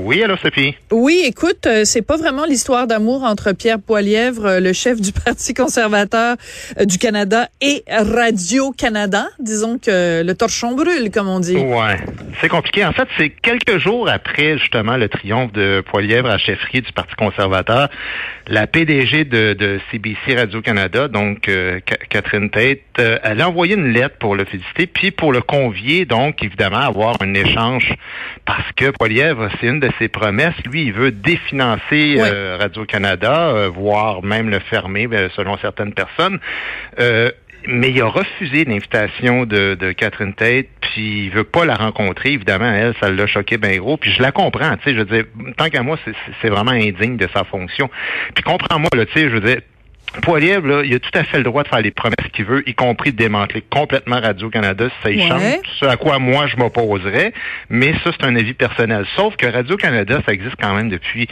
Oui, alors Sophie. Oui, écoute, euh, c'est pas vraiment l'histoire d'amour entre Pierre Poilièvre, euh, le chef du Parti conservateur euh, du Canada, et Radio-Canada. Disons que le torchon brûle, comme on dit. Ouais, c'est compliqué. En fait, c'est quelques jours après justement le triomphe de Poilièvre à chefferie du Parti conservateur, la PDG de, de CBC Radio-Canada, donc Catherine Tate, elle a envoyé une lettre pour le féliciter, puis pour le convier, donc évidemment, à avoir un échange, parce que Poilièvre, c'est une de ses promesses. Lui, il veut définancer euh, Radio-Canada, euh, voire même le fermer, ben, selon certaines personnes. Euh, mais il a refusé l'invitation de, de, Catherine Tate, puis il veut pas la rencontrer. Évidemment, elle, ça l'a choqué bien gros. Puis je la comprends, tu sais, je veux dire, tant qu'à moi, c'est vraiment indigne de sa fonction. Puis comprends-moi, tu sais, je veux dire, Poilievre, là, il a tout à fait le droit de faire les promesses qu'il veut, y compris de démanteler complètement Radio-Canada si ça y change. Ce à quoi moi je m'opposerais. Mais ça, c'est un avis personnel. Sauf que Radio-Canada, ça existe quand même depuis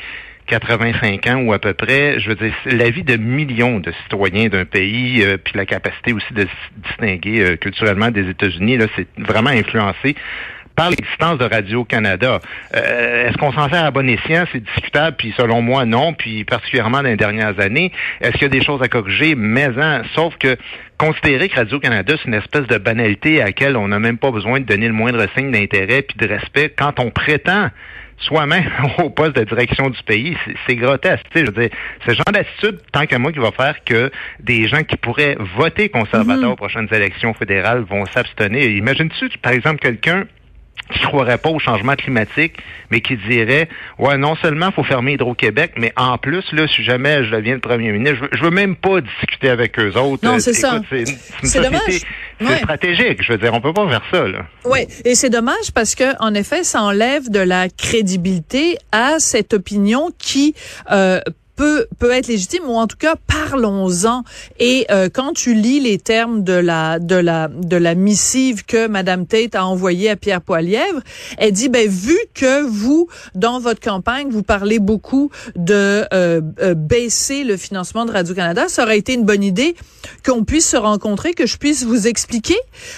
85 ans ou à peu près, je veux dire, l'avis de millions de citoyens d'un pays, euh, puis la capacité aussi de se distinguer euh, culturellement des États-Unis, là, c'est vraiment influencé par l'existence de Radio-Canada. Euh, est-ce qu'on s'en sert à bon escient? C'est discutable, puis selon moi, non, puis particulièrement dans les dernières années. Est-ce qu'il y a des choses à corriger? Mais hein, sauf que considérer que Radio-Canada, c'est une espèce de banalité à laquelle on n'a même pas besoin de donner le moindre signe d'intérêt puis de respect quand on prétend soi-même au poste de direction du pays, c'est grotesque. Je veux dire, ce genre d'attitude, tant qu'à moi, qui va faire que des gens qui pourraient voter conservateur mm-hmm. aux prochaines élections fédérales vont s'abstenir. Imagines-tu, par exemple, quelqu'un qui croirait pas au changement climatique, mais qui dirait ouais non seulement faut fermer Hydro-Québec, mais en plus là si jamais je deviens le premier ministre, je veux, veux même pas discuter avec eux autres. Non c'est ça. C'est dommage. C'est stratégique. Je veux dire on peut pas faire ça là. Oui et c'est dommage parce que en effet ça enlève de la crédibilité à cette opinion qui euh, peut peut être légitime ou en tout cas parlons-en. Et euh, quand tu lis les termes de la de la de la missive que Madame Tate a envoyée à Pierre Poilièvre, elle dit ben vu que vous dans votre campagne vous parlez beaucoup de euh, euh, baisser le financement de Radio Canada, ça aurait été une bonne idée qu'on puisse se rencontrer, que je puisse vous expliquer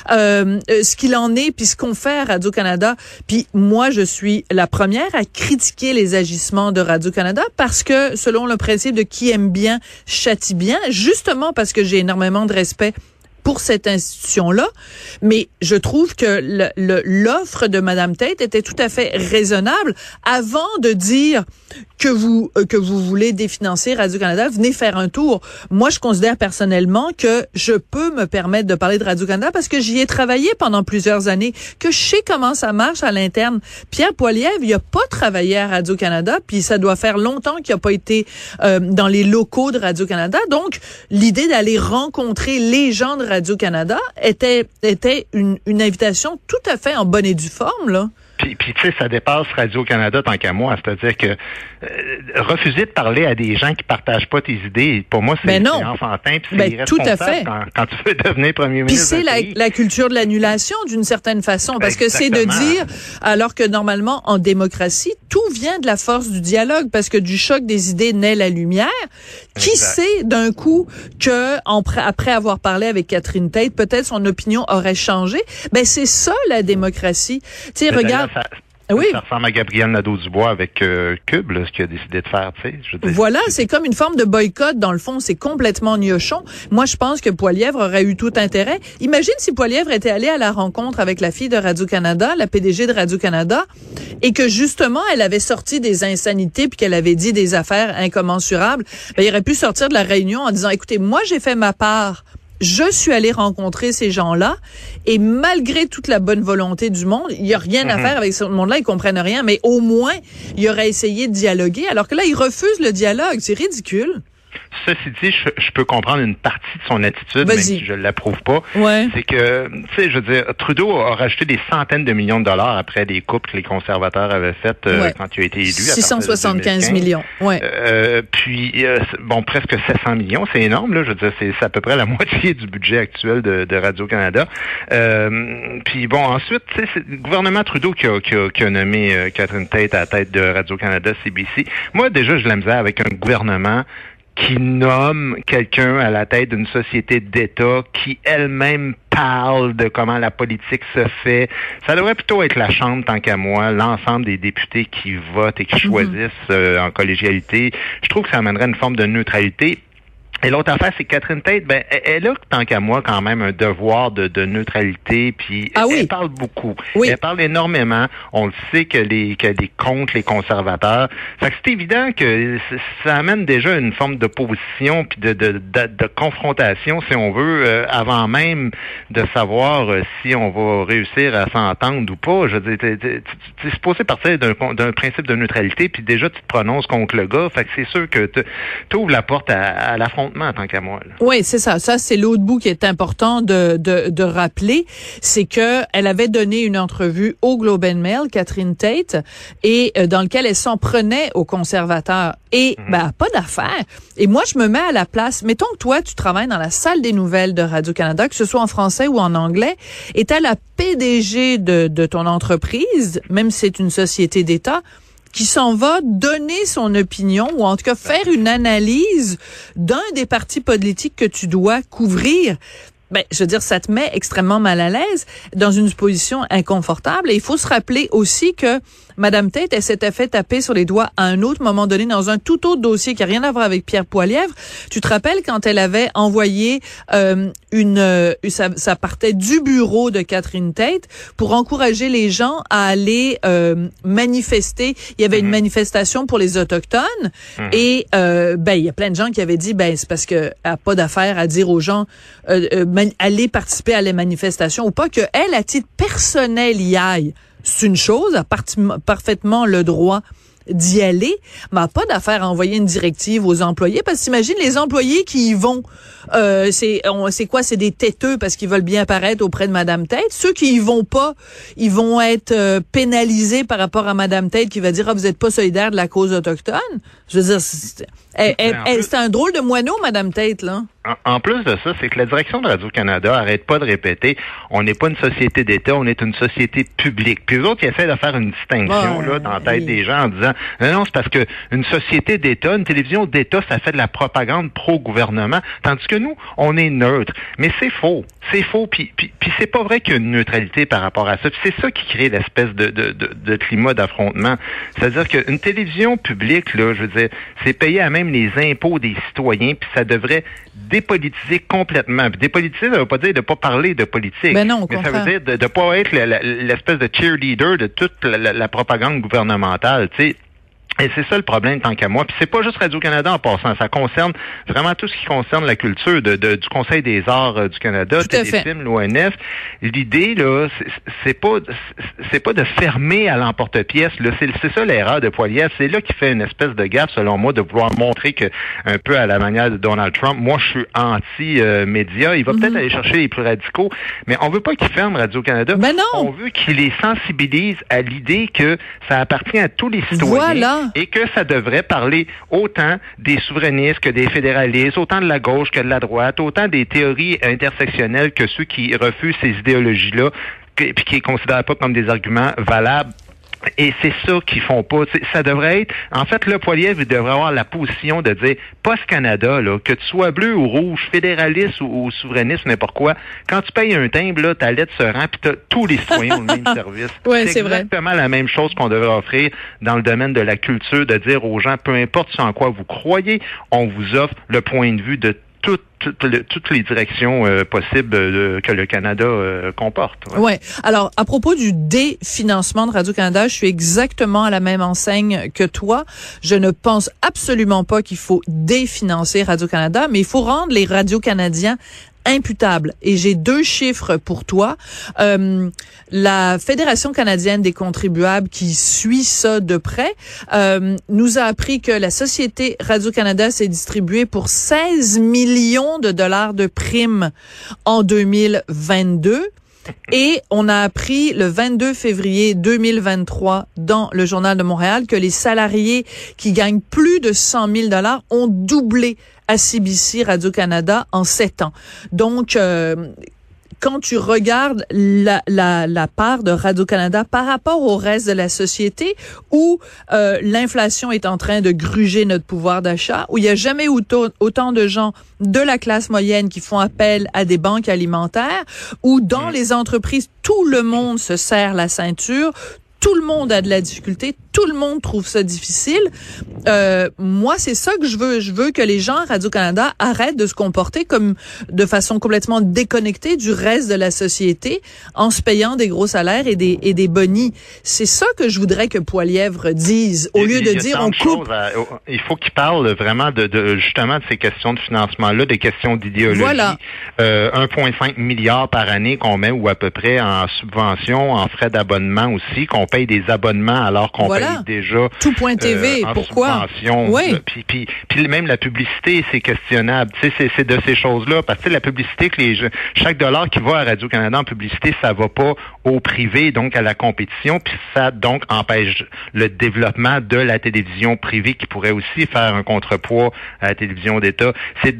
ce qu'il en est puis ce qu'on fait à Radio Canada. Puis moi je suis la première à critiquer les agissements de Radio Canada parce que selon le principe de qui aime bien châtie bien, justement parce que j'ai énormément de respect pour cette institution-là, mais je trouve que l'offre de Madame Tate était tout à fait raisonnable avant de dire que vous euh, que vous voulez définancer Radio-Canada, venez faire un tour. Moi, je considère personnellement que je peux me permettre de parler de Radio-Canada parce que j'y ai travaillé pendant plusieurs années, que je sais comment ça marche à l'interne. Pierre Poilievre, il a pas travaillé à Radio-Canada, puis ça doit faire longtemps qu'il a pas été euh, dans les locaux de Radio-Canada. Donc, l'idée d'aller rencontrer les gens de Radio-Canada était était une, une invitation tout à fait en bonne et due forme, là. Puis, puis tu sais, ça dépasse Radio-Canada tant qu'à moi. C'est-à-dire que euh, refuser de parler à des gens qui partagent pas tes idées, pour moi, c'est ben enfantin. Puis ben, tout à fait. Quand, tu veux devenir premier ministre. Puis c'est la, la, culture de l'annulation d'une certaine façon. Parce que c'est de dire, alors que normalement, en démocratie, tout vient de la force du dialogue. Parce que du choc des idées naît la lumière. Qui sait d'un coup que, après avoir parlé avec Catherine Tate, peut-être son opinion aurait changé? Ben c'est ça la démocratie. Tu sais, regarde, oui. Ça ressemble à Gabriel Nadeau-Dubois avec euh, Cube, ce qu'il a décidé de faire. Tu sais, voilà, c'est comme une forme de boycott. Dans le fond, c'est complètement niochon. Moi, je pense que Poilièvre aurait eu tout intérêt. Imagine si Poilièvre était allé à la rencontre avec la fille de Radio-Canada, la PDG de Radio-Canada, et que justement, elle avait sorti des insanités puis qu'elle avait dit des affaires incommensurables. Ben, il aurait pu sortir de la réunion en disant, écoutez, moi, j'ai fait ma part je suis allée rencontrer ces gens-là et malgré toute la bonne volonté du monde, il y a rien à mhm. faire avec ce monde-là, ils comprennent rien, mais au moins, il aurait essayé de dialoguer, alors que là, ils refusent le dialogue. C'est ridicule. Ceci dit, je, peux comprendre une partie de son attitude, même si je ne l'approuve pas. Ouais. C'est que, tu sais, je veux dire, Trudeau a rajouté des centaines de millions de dollars après des coupes que les conservateurs avaient faites euh, quand il a été élu. 675 millions, ouais. Euh, puis, euh, bon, presque 700 millions, c'est énorme, là. Je veux dire, c'est à peu près la moitié du budget actuel de, de Radio-Canada. puis, bon, ensuite, tu sais, c'est le gouvernement Trudeau qui a, qui a, qui a nommé Catherine Tate à la tête de Radio-Canada, CBC. Moi, déjà, je la misère avec un gouvernement qui nomme quelqu'un à la tête d'une société d'État qui elle-même parle de comment la politique se fait. Ça devrait plutôt être la Chambre, tant qu'à moi, l'ensemble des députés qui votent et qui mhm. choisissent euh, en collégialité. Je trouve que ça amènerait une forme de neutralité. Et l'autre affaire, c'est que Catherine Tate, ben, elle a, tant qu'à moi, quand même un devoir de, de neutralité, puis ah elle, parle beaucoup. Oui. Elle parle énormément. On le sait que les qu'elle est contre les conservateurs. Fait que c'est évident que ça amène déjà une forme d'opposition puis de, de, de, confrontation, si on veut, euh, avant même de savoir euh, si on va réussir à s'entendre ou pas. Je veux dire, tu es supposé partir d'un principe de neutralité, puis déjà tu te prononces contre le gars. Fait que c'est sûr que tu ouvres la porte à, à l'affrontement tant qu'à moi. Oui, c'est ça. Ça, c'est l'autre bout qui est important de, de, de rappeler. C'est que elle avait donné une entrevue au Globe and Mail, Catherine Tate, et euh, dans lequel elle s'en prenait aux conservateurs. Et, mhm. ben, pas d'affaires. Et moi, je me mets à la place. Mettons que toi, tu travailles dans la salle des nouvelles de Radio-Canada, que ce soit en français ou en anglais, et t'as la PDG de, de ton entreprise, même si c'est une société d'État, qui s'en va donner son opinion ou en tout cas faire une analyse d'un des partis politiques que tu dois couvrir. Ben, je veux dire, ça te met extrêmement mal à l'aise dans une position inconfortable. Et il faut se rappeler aussi que Madame Tate, elle s'était fait taper sur les doigts à un autre moment donné dans un tout autre dossier qui a rien à voir avec Pierre Poilièvre. Tu te rappelles quand elle avait envoyé euh, une, euh, ça, ça, partait du bureau de Catherine Tate pour encourager les gens à aller euh, manifester. Il y avait une mhm. manifestation pour les autochtones mhm. et euh, ben il y a plein de gens qui avaient dit ben c'est parce que a pas d'affaire à dire aux gens euh, euh aller participer à les manifestations ou pas que elle à titre personnel y aille c'est une chose, a parfaitement le droit d'y aller, mais pas d'affaire à envoyer une directive aux employés parce que t'imagines les employés qui y vont, euh, c'est c'est quoi, c'est des têteux parce qu'ils veulent bien paraître auprès de Madame Tête. Ceux qui y vont pas, ils vont être euh, pénalisés par rapport à Madame Tête qui va dire ah vous êtes pas solidaire de la cause autochtone. Je veux dire, c'est un drôle de moineau Madame Tête là en plus de ça, c'est que la direction de Radio-Canada arrête pas de répéter, on n'est pas une société d'État, on est une société publique. Puis eux autres, ils essaient de faire une distinction là dans la tête des gens en disant, non, non, c'est parce que une société d'État, une télévision d'État, ça fait de la propagande pro-gouvernement, tandis que nous, on est neutre. Mais c'est faux, c'est faux, puis, puis, puis c'est pas vrai qu'il y a une neutralité par rapport à ça. c'est ça qui crée l'espèce de, de, de, de climat d'affrontement. C'est-à-dire qu'une télévision publique, là, je veux dire, c'est payé à même les impôts des citoyens, puis ça devrait dépolitiser complètement. dépolitiser, ça veut pas dire de pas parler de politique. Ben non, mais ça veut dire de ne pas être l'espèce de cheerleader de toute la, la propagande gouvernementale. Tu sais, et c'est ça le problème tant qu'à moi. Puis c'est pas juste Radio-Canada en passant, ça concerne vraiment tout ce qui concerne la culture de, du Conseil des arts euh, du Canada, Téléfilm, l'ONF. L'idée là, c'est pas c'est pas de fermer à l'emporte-pièce. Là, c'est ça l'erreur de Poilier. C'est là qu'il fait une espèce de gaffe, selon moi, de vouloir montrer que un peu à la manière de Donald Trump, moi je suis anti-média. Il va peut-être mhm. aller chercher les plus radicaux, mais on veut pas qu'il ferme Radio-Canada. Ben non. On veut qu'il les sensibilise à l'idée que ça appartient à tous les citoyens. Voilà et que ça devrait parler autant des souverainistes que des fédéralistes, autant de la gauche que de la droite, autant des théories intersectionnelles que ceux qui refusent ces idéologies-là, puis qui ne considèrent pas comme des arguments valables et c'est ça qu'ils font pas. ça devrait être. En fait, le Poiliev, devrait avoir la position de dire Post Canada, là, que tu sois bleu ou rouge, fédéraliste ou, souverainiste, n'importe quoi, quand tu payes un timbre, là, ta lettre se rend, puis tous les citoyens ont le même service. c'est exactement la même chose qu'on devrait offrir dans le domaine de la culture, de dire aux gens, peu importe en quoi vous croyez, on vous offre le point de vue de toutes, toutes, les directions euh, possibles euh, que le Canada euh, comporte. Ouais. Alors, à propos du définancement de Radio-Canada, je suis exactement à la même enseigne que toi. Je ne pense absolument pas qu'il faut définancer Radio-Canada, mais il faut rendre les radios canadiens imputable. Et j'ai deux chiffres pour toi. Euh, la Fédération canadienne des contribuables qui suit ça de près euh, nous a appris que la société Radio-Canada s'est distribuée pour 16 millions de dollars de primes en 2022. Et on a appris le 22 février 2023 dans le Journal de Montréal que les salariés qui gagnent plus de 100 000 dollars ont doublé à CBC Radio-Canada en sept ans. Donc, euh, quand tu regardes la, la, la part de Radio-Canada par rapport au reste de la société, où euh, l'inflation est en train de gruger notre pouvoir d'achat, où il n'y a jamais eu autant de gens de la classe moyenne qui font appel à des banques alimentaires, où dans mm. les entreprises, tout le monde se serre la ceinture, tout le monde a de la difficulté, tout le monde trouve ça difficile. Euh, moi, c'est ça que je veux. Je veux que les gens à Radio-Canada arrêtent de se comporter comme de façon complètement déconnectée du reste de la société en se payant des gros salaires et des, et des bonnies. C'est ça que je voudrais que Poilièvre dise au lieu de dire on coupe. il faut qu'il parle vraiment de, de, justement de ces questions de financement-là, des questions d'idéologie. Voilà. Euh, 1,5 milliard par année qu'on met ou à peu près en subvention, en frais d'abonnement aussi, qu'on paye des abonnements alors qu'on paye déjà tout point TV. Euh, pourquoi? Oui. Puis, puis, puis même la publicité, c'est questionnable. Tu sais, c'est de ces choses-là parce que la publicité que les chaque dollar qui va à Radio Canada en publicité, ça va pas au privé, donc à la compétition, puis ça donc empêche le développement de la télévision privée qui pourrait aussi faire un contrepoids à la télévision d'État. C'est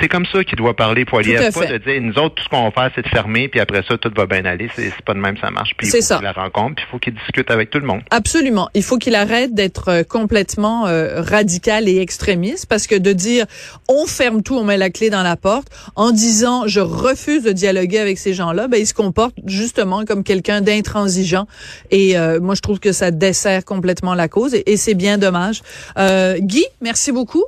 c'est comme ça qu'il doit parler Poilier, pas de dire nous autres tout ce qu'on va faire c'est de fermer puis après ça tout va bien aller. C'est pas de même ça marche. Puis il faut qu'il la rencontre, puis il faut qu'il discute avec tout le monde. Absolument. Il faut qu'il arrête d'être euh, complètement euh, radical et extrémiste parce que de dire on ferme tout, on met la clé dans la porte en disant je refuse de dialoguer avec ces gens-là, ben il se comporte justement comme quelqu'un d'intransigeant et euh, moi je trouve que ça dessert complètement la cause et, et c'est bien dommage. Guy, merci beaucoup.